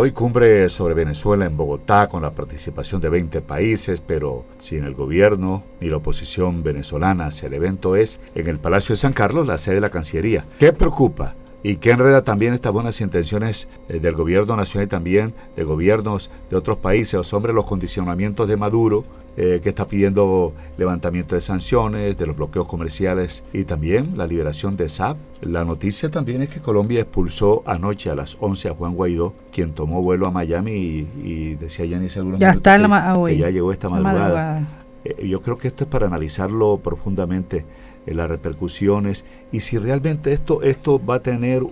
Hoy cumbre sobre Venezuela en Bogotá con la participación de 20 países, pero sin el gobierno ni la oposición venezolana. El evento es en el Palacio de San Carlos, la sede de la Cancillería. ¿Qué preocupa? Y que enreda también estas buenas intenciones eh, del gobierno nacional y también de gobiernos de otros países sobre los condicionamientos de Maduro, eh, que está pidiendo levantamiento de sanciones, de los bloqueos comerciales y también la liberación de SAP. La noticia también es que Colombia expulsó anoche a las 11 a Juan Guaidó, quien tomó vuelo a Miami y, decía Yanis algunos ya está la que ya llegó esta madrugada. Eh, yo creo que esto es para analizarlo profundamente las repercusiones y si realmente esto, esto va a tener,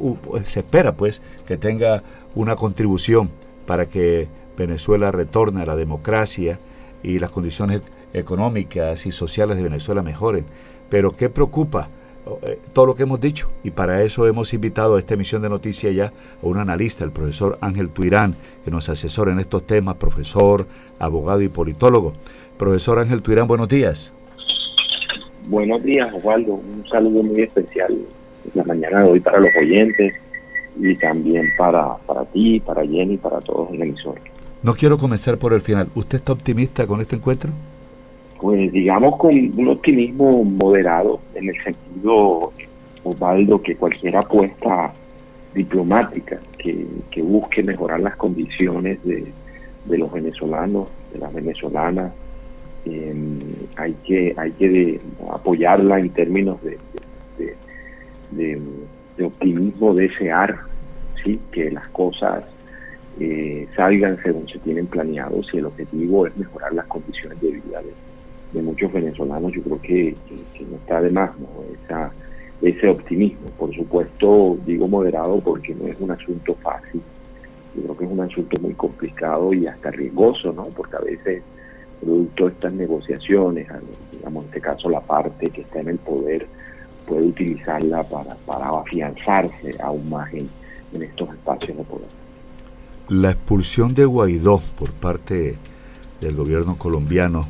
se espera pues que tenga una contribución para que Venezuela retorne a la democracia y las condiciones económicas y sociales de Venezuela mejoren. Pero ¿qué preocupa? Eh, todo lo que hemos dicho y para eso hemos invitado a esta emisión de noticias ya a un analista, el profesor Ángel Tuirán, que nos asesora en estos temas, profesor, abogado y politólogo. Profesor Ángel Tuirán, buenos días. Buenos días, Osvaldo. Un saludo muy especial en la mañana de hoy para los oyentes y también para, para ti, para Jenny, para todos en el emisor. No quiero comenzar por el final. ¿Usted está optimista con este encuentro? Pues digamos con un optimismo moderado, en el sentido, Osvaldo, que cualquier apuesta diplomática que, que busque mejorar las condiciones de, de los venezolanos, de las venezolanas, Em, hay que hay que apoyarla en términos de, de, optimismo, desear ¿sí? que las cosas eh, salgan según se tienen planeados si el objetivo es mejorar las condiciones de vida de, muchos venezolanos, yo creo que, no está de más ¿no? Esa, ese optimismo. Por supuesto, digo moderado porque no es un asunto fácil, yo creo que es un asunto muy complicado y hasta riesgoso, ¿no? porque a veces producto de estas negociaciones, digamos en este caso la parte que está en el poder puede utilizarla para, para afianzarse aún más en, estos espacios de poder. La expulsión de Guaidó por parte del gobierno colombiano,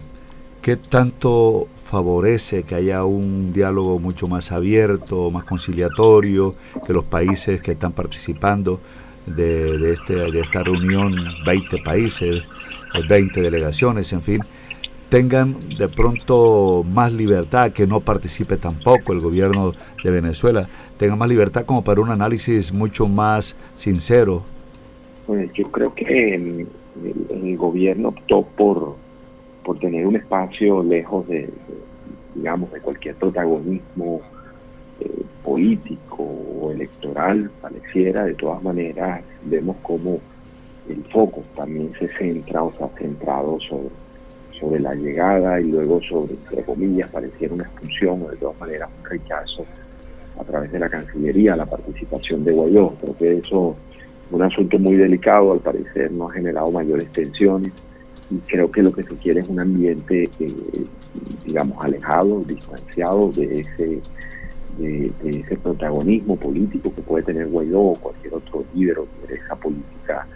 ¿qué tanto favorece que haya un diálogo mucho más abierto, más conciliatorio, que los países que están participando de, este, de esta reunión, 20 países, 20 delegaciones, en fin, tengan de pronto más libertad, que no participe tampoco el gobierno de Venezuela, tenga más libertad como para un análisis mucho más sincero. Pues yo creo que el, gobierno optó por, por tener un espacio lejos de, digamos, de cualquier protagonismo eh, político o electoral, pareciera, de todas maneras, vemos como el foco también se centra o se ha centrado sobre, sobre la llegada y luego sobre, entre comillas, pareciera una expulsión o de todas maneras un rechazo a través de la Cancillería a la participación de Guaidó. Creo que eso es un asunto muy delicado, al parecer no ha generado mayores tensiones y creo que lo que se quiere es un ambiente, eh, digamos, alejado, distanciado de ese, de, ese protagonismo político que puede tener Guaidó o cualquier otro líder o esa política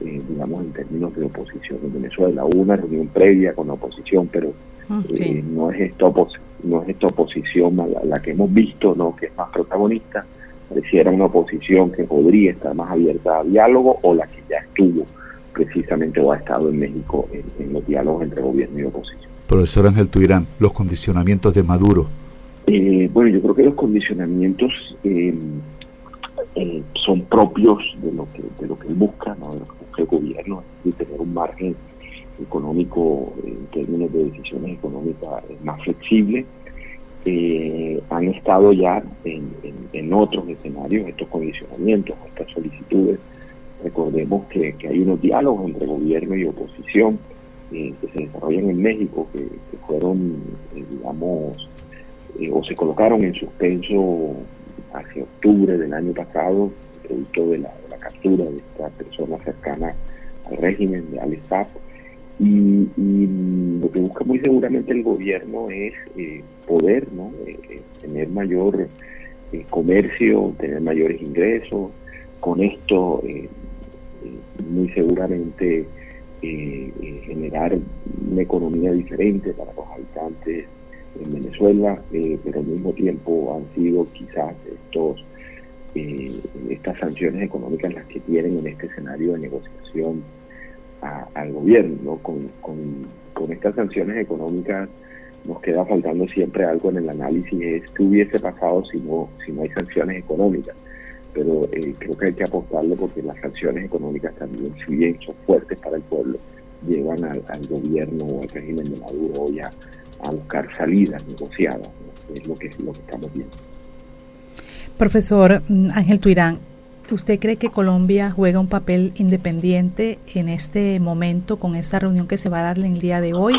eh, digamos, en términos de oposición en Venezuela. Hubo una reunión previa con la oposición, pero eh, no es esta no es esta oposición la, que hemos visto, no que es más protagonista. Pareciera una oposición que podría estar más abierta a diálogo o la que ya estuvo precisamente o ha estado en México en, los diálogos entre gobierno y oposición. Profesor Ángel Tuirán, los condicionamientos de Maduro. Eh, bueno, yo creo que los condicionamientos eh, eh, son propios de lo que de lo que él busca, ¿no? de lo que busca el gobierno, y tener un margen económico en términos de decisiones económicas más flexible. Eh, han estado ya en, en, otros escenarios estos condicionamientos, estas solicitudes. Recordemos que, que hay unos diálogos entre gobierno y oposición eh, que se desarrollan en México, que, fueron, digamos, o se colocaron en suspenso hacia octubre del año pasado, producto de la, captura de esta persona cercana al régimen de al y, lo que busca muy seguramente el gobierno es eh, poder, ¿no? Eh, eh, tener mayor comercio, tener mayores ingresos, con esto muy seguramente generar una economía diferente para los habitantes en Venezuela, eh, pero al mismo tiempo han sido quizás estos estas sanciones económicas las que tienen en este escenario de negociación al gobierno. Con, con, estas sanciones económicas nos queda faltando siempre algo en el análisis, es qué hubiese pasado si no, si no hay sanciones económicas. Pero eh, creo que hay que apostarle porque las sanciones económicas también, si bien son fuertes para el pueblo, llevan al, gobierno o al régimen de Maduro hoy a, buscar salidas negociadas, es lo que, lo que estamos viendo. Profesor mm, Ángel Tuirán, ¿Usted cree que Colombia juega un papel independiente en este momento con esta reunión que se va a dar en el día de hoy?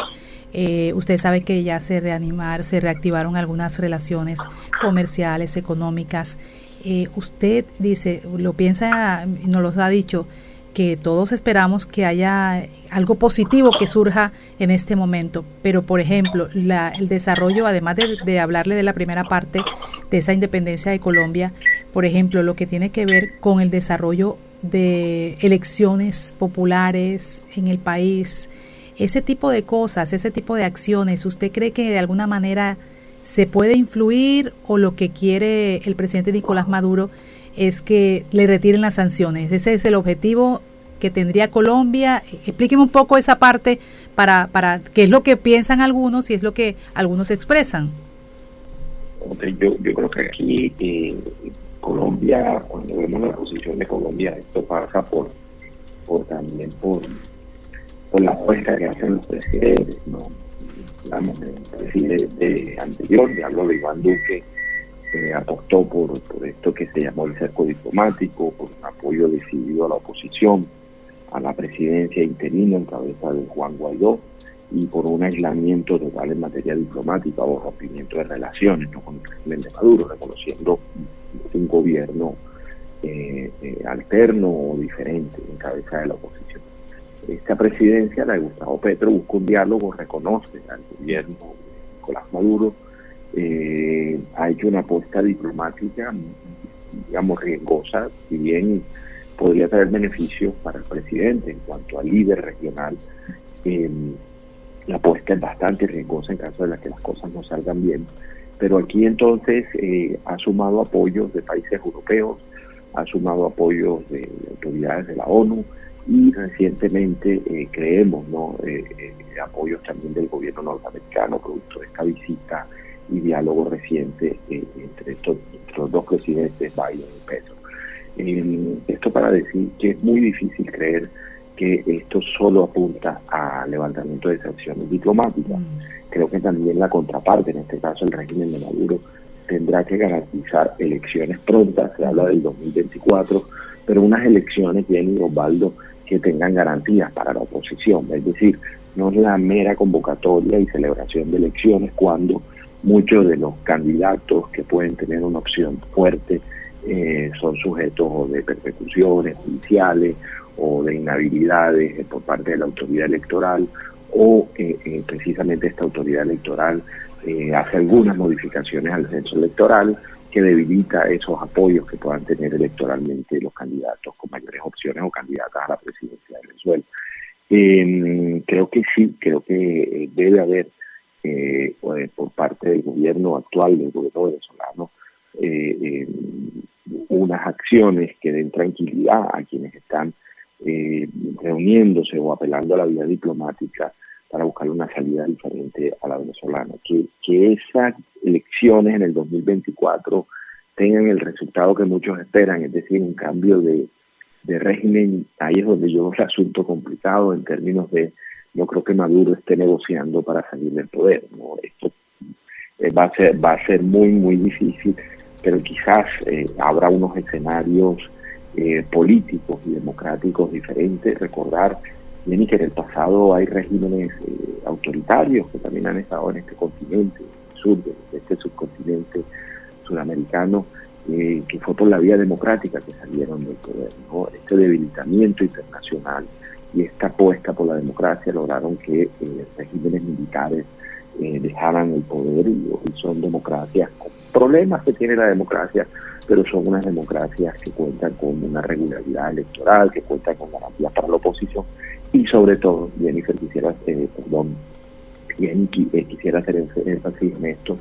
Eh, usted sabe que ya se reanimar, se reactivaron algunas relaciones comerciales, económicas. Eh, usted dice, lo piensa, nos lo ha dicho, que todos esperamos que haya algo positivo que surja en este momento. Pero, por ejemplo, el desarrollo, además de, hablarle de la primera parte de esa independencia de Colombia, por ejemplo, lo que tiene que ver con el desarrollo de elecciones populares en el país, ese tipo de cosas, ese tipo de acciones, ¿usted cree que de alguna manera se puede influir o lo que quiere el presidente Nicolás Maduro es que le retiren las sanciones. Ese es el objetivo que tendría Colombia. Explíqueme un poco esa parte para, para qué es lo que piensan algunos y es lo que algunos expresan. yo, yo creo que aquí eh, Colombia, cuando vemos la posición de Colombia, esto pasa por, por también por, por la apuesta que hacen los presidentes, ¿no? el presidente anterior, hablo de Iván Duque, apostó por, esto que se llamó el cerco diplomático, por un apoyo decidido a la oposición, a la presidencia interina en cabeza de Juan Guaidó y por un aislamiento total en materia diplomática o rompimiento de relaciones con el presidente Maduro, reconociendo un gobierno eh, eh, alterno o diferente en cabeza de la oposición. Esta presidencia, la de Gustavo Petro, busca un diálogo, reconoce al gobierno de Nicolás Maduro, eh, ha hecho una apuesta diplomática, digamos, riesgosa, si bien podría traer beneficios para el presidente en cuanto al líder regional. Eh, la apuesta es bastante riesgosa en caso de la que las cosas no salgan bien. Pero aquí entonces eh, ha sumado apoyos de países europeos, ha sumado apoyos de, autoridades de la ONU y recientemente eh, creemos no apoyos también del gobierno norteamericano producto de esta visita y diálogo reciente entre, estos, los dos presidentes Biden y Petro. Eh, esto para decir que es muy difícil creer que esto solo apunta a levantamiento de sanciones diplomáticas. Mm. Creo que también la contraparte, en este caso el régimen de Maduro, tendrá que garantizar elecciones prontas, se habla del 2024, pero unas elecciones, Jenny Osvaldo, que tengan garantías para la oposición, es decir, no es la mera convocatoria y celebración de elecciones cuando muchos de los candidatos que pueden tener una opción fuerte eh, son sujetos de persecuciones judiciales o de inhabilidades eh, por parte de la autoridad electoral o eh, precisamente esta autoridad electoral hace algunas modificaciones al censo electoral que debilita esos apoyos que puedan tener electoralmente los candidatos con mayores opciones o candidatas a la presidencia de Venezuela. Em, creo que sí, creo que debe haber por parte del gobierno actual, del gobierno venezolano, eh, unas acciones que den tranquilidad a quienes están eh, reuniéndose o apelando a la vía diplomática para buscar una salida diferente a la venezolana. Que, que esas elecciones en el 2024 tengan el resultado que muchos esperan, es decir, un cambio de, de régimen, ahí es donde yo veo el asunto complicado en términos de, no creo que Maduro esté negociando para salir del poder, ¿no? Esto eh, va a ser, va a ser muy, muy difícil pero quizás eh, habrá unos escenarios eh, políticos y democráticos diferentes. Recordar, bien que en el pasado hay regímenes eh, autoritarios que también han estado en este continente, sur, de este subcontinente sudamericano, que fue por la vía democrática que salieron del poder. Este debilitamiento internacional y esta apuesta por la democracia lograron que regímenes militares dejaran el poder y son democracias problemas que tiene la democracia, pero son unas democracias que cuentan con una regularidad electoral, que cuentan con garantías para la oposición y sobre todo, Jennifer quisiera, eh, perdón, eh, quisiera hacer énfasis en esto,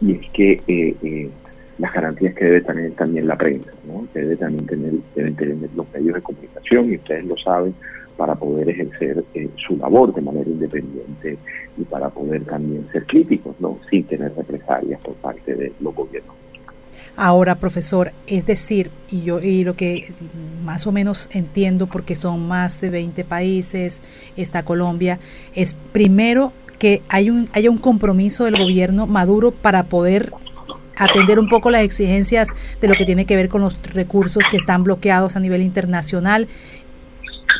y es que eh, las garantías que debe tener también la prensa, ¿no? que debe también tener, deben tener los medios de comunicación, y ustedes lo saben, para poder ejercer eh, su labor de manera independiente y para poder también ser críticos, ¿no? sin tener represalias por parte de los gobiernos. Ahora, profesor, es decir, y yo y lo que más o menos entiendo porque son más de 20 países, está Colombia, es primero que hay un, haya un compromiso del gobierno Maduro para poder atender un poco las exigencias de lo que tiene que ver con los recursos que están bloqueados a nivel internacional.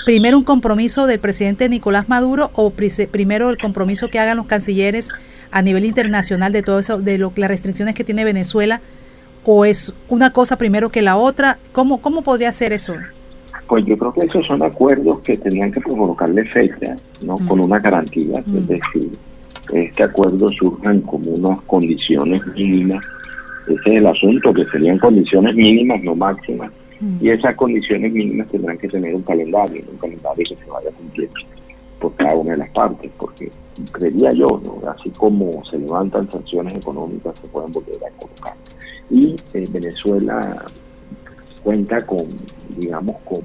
Primero un compromiso del presidente Nicolás Maduro o primero el compromiso que hagan los cancilleres a nivel internacional de todo eso, de lo, las restricciones que tiene Venezuela o es una cosa primero que la otra. ¿Cómo, cómo podría ser eso? Pues yo creo que esos son acuerdos que tenían que provocarle fecha, ¿no? Con una garantía, es decir, este acuerdo surjan como unas condiciones mínimas ese es el asunto, que serían condiciones mínimas, no máximas. Y esas condiciones mínimas tendrán que tener un calendario, un calendario que se vaya cumpliendo por cada una de las partes, porque creería yo, ¿no? así como se levantan sanciones económicas, se pueden volver a colocar. Y eh, Venezuela cuenta con, digamos, con,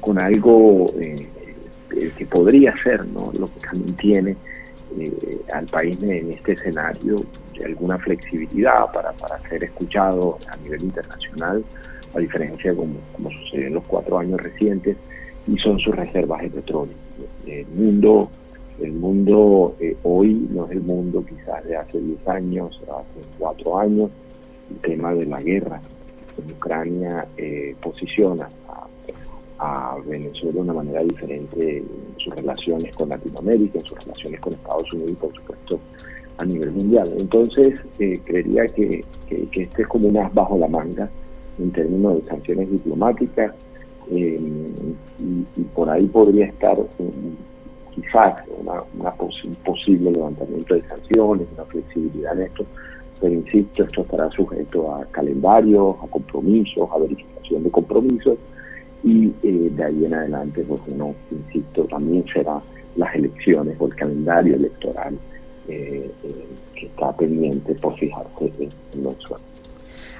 con algo eh, que podría ser, ¿no? lo que también tiene eh, al país en este escenario alguna flexibilidad para, para ser escuchado a nivel internacional, a diferencia de como, como sucedió en los cuatro años recientes, y son sus reservas de petróleo. El mundo, el mundo eh, hoy no es el mundo quizás de hace 10 años, hace cuatro años. El tema de la guerra en Ucrania eh, posiciona a Venezuela de una manera diferente en sus relaciones con Latinoamérica, en sus relaciones con Estados Unidos y por supuesto a nivel mundial. Entonces, eh, creería que, que, este es como una bajo la manga en términos de sanciones diplomáticas eh, y, por ahí podría estar quizás una, un posible levantamiento de sanciones, una flexibilidad en esto, pero insisto, esto estará sujeto a calendarios, a compromisos, a verificación de compromisos y eh, de ahí en adelante, pues uno, insisto, también será las elecciones o el calendario electoral eh, que está pendiente por fijarse en los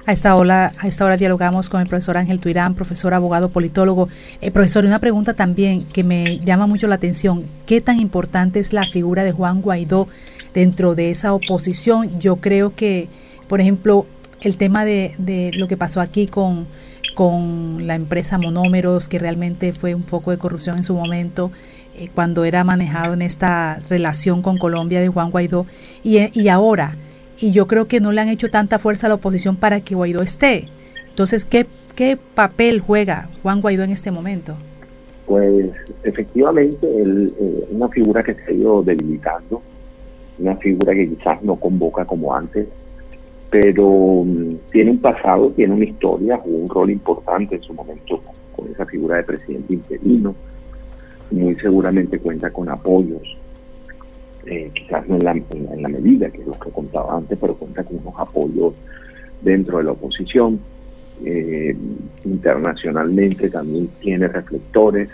a esta, hora, a esta hora dialogamos con el profesor Ángel Tuirán, profesor abogado politólogo. Eh, profesor, una pregunta también que me llama mucho la atención. ¿Qué tan importante es la figura de Juan Guaidó dentro de esa oposición? Yo creo que, por ejemplo, el tema de, de lo que pasó aquí con la empresa Monómeros, que realmente fue un poco de corrupción en su momento, eh, cuando era manejado en esta relación con Colombia de Juan Guaidó, y ahora. Y yo creo que no le han hecho tanta fuerza a la oposición para que Guaidó esté. Entonces, ¿qué, papel juega Juan Guaidó en este momento? Pues efectivamente, él, eh, una figura que se ha ido debilitando, una figura que quizás no convoca como antes, pero mm, tiene un pasado, tiene una historia, jugó un rol importante en su momento con esa figura de presidente interino, muy seguramente cuenta con apoyos, eh, quizás no en la, en, la, medida que los que contaba antes, pero cuenta con unos apoyos dentro de la oposición. Eh, internacionalmente también tiene reflectores.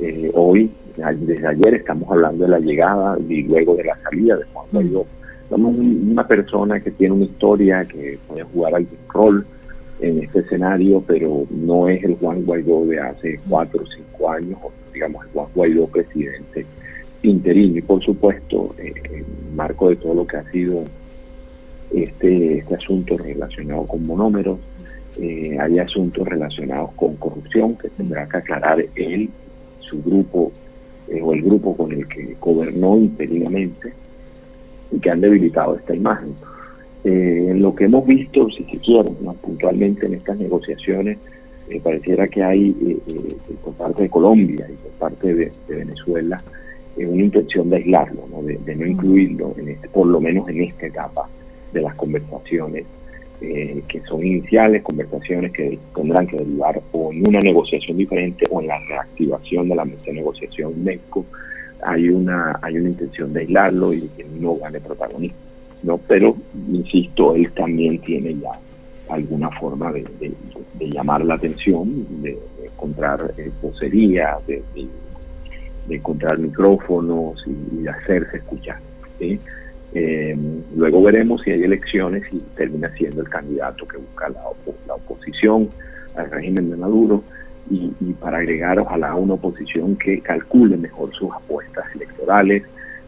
Eh, hoy, desde ayer, estamos hablando de la llegada y luego de la salida de Juan Guaidó somos una persona que tiene una historia, que puede jugar algún rol en este escenario, pero no es el Juan Guaidó de hace cuatro o cinco años, digamos el Juan Guaidó presidente interino. Y por supuesto, eh, en marco de todo lo que ha sido este, este asunto relacionado con monómeros, eh, hay asuntos relacionados con corrupción que tendrá que aclarar él, su grupo eh, o el grupo con el que gobernó interinamente y que han debilitado esta imagen. Eh, lo que hemos visto, si se quiere, puntualmente en estas negociaciones, pareciera que hay por parte de Colombia y por parte de, Venezuela una intención de aislarlo, De, no incluirlo, en este, por lo menos en esta etapa de las conversaciones, que son iniciales, conversaciones que tendrán que derivar o en una negociación diferente o en la reactivación de la mesa de negociación MEXCO hay una hay una intención de aislarlo y de que no gane protagonismo no pero insisto él también tiene ya alguna forma de, llamar la atención de, encontrar eh, de, de, encontrar micrófonos y, de hacerse escuchar Eh, luego veremos si hay elecciones y termina siendo el candidato que busca la, la oposición al régimen de Maduro y, para agregar ojalá una oposición que calcule mejor sus apuestas electorales.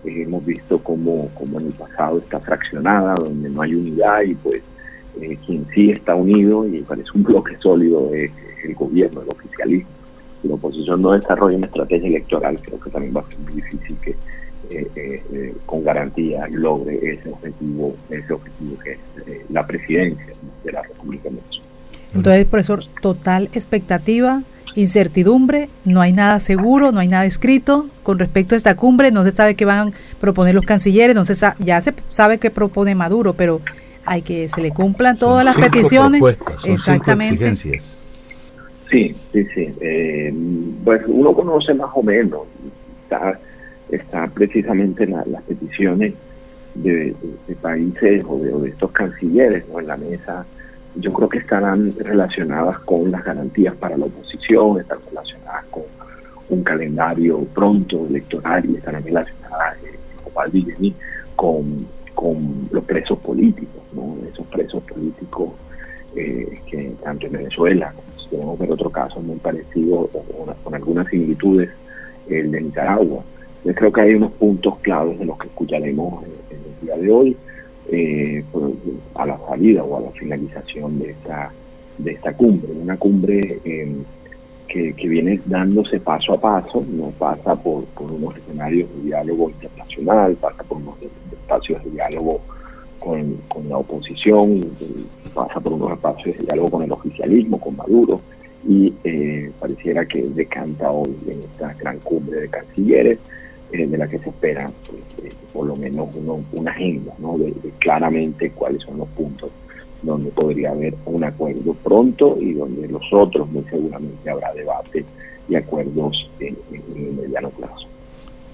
Eh, hemos visto como, como en el pasado está fraccionada, donde no hay unidad y pues eh, quien sí está unido y parece un bloque sólido es el gobierno, el oficialismo. Si la oposición no desarrolla una estrategia electoral, creo que también va a ser muy difícil que eh, eh, con garantía logre ese objetivo, ese objetivo que es eh, la presidencia de la República de Entonces, profesor, total expectativa, incertidumbre, no hay nada seguro, no hay nada escrito con respecto a esta cumbre, no se sabe qué van a proponer los cancilleres, no se ya se sabe qué propone Maduro, pero hay que se le cumplan todas las peticiones. Exactamente. Sí, sí, sí. pues uno conoce más o menos. Está precisamente las peticiones de, países o de, estos cancilleres ¿no? en la mesa. Yo creo que estarán relacionadas con las garantías para la oposición, están relacionadas con un calendario pronto electoral y estarán relacionadas, eh, con, con los presos políticos, ¿no? esos presos políticos eh, que tanto en Venezuela, como podemos ver otro caso muy parecido, o, con algunas similitudes, el de Nicaragua, yo creo que hay unos puntos claves de los que escucharemos en, el día de hoy, eh, a la salida o a la finalización de esta, de esta cumbre. Una cumbre em, que, viene dándose paso a paso, no pasa por, unos escenarios de diálogo internacional, pasa por unos espacios de diálogo con, la oposición, pasa por unos espacios de diálogo con el oficialismo, con Maduro, y eh, pareciera que decanta hoy en esta gran cumbre de cancilleres eh, de la que se espera pues, eh, por lo menos una agenda, ¿no? De, claramente cuáles son los puntos donde podría haber un acuerdo pronto y donde los otros muy seguramente habrá debate y acuerdos en, en el mediano plazo.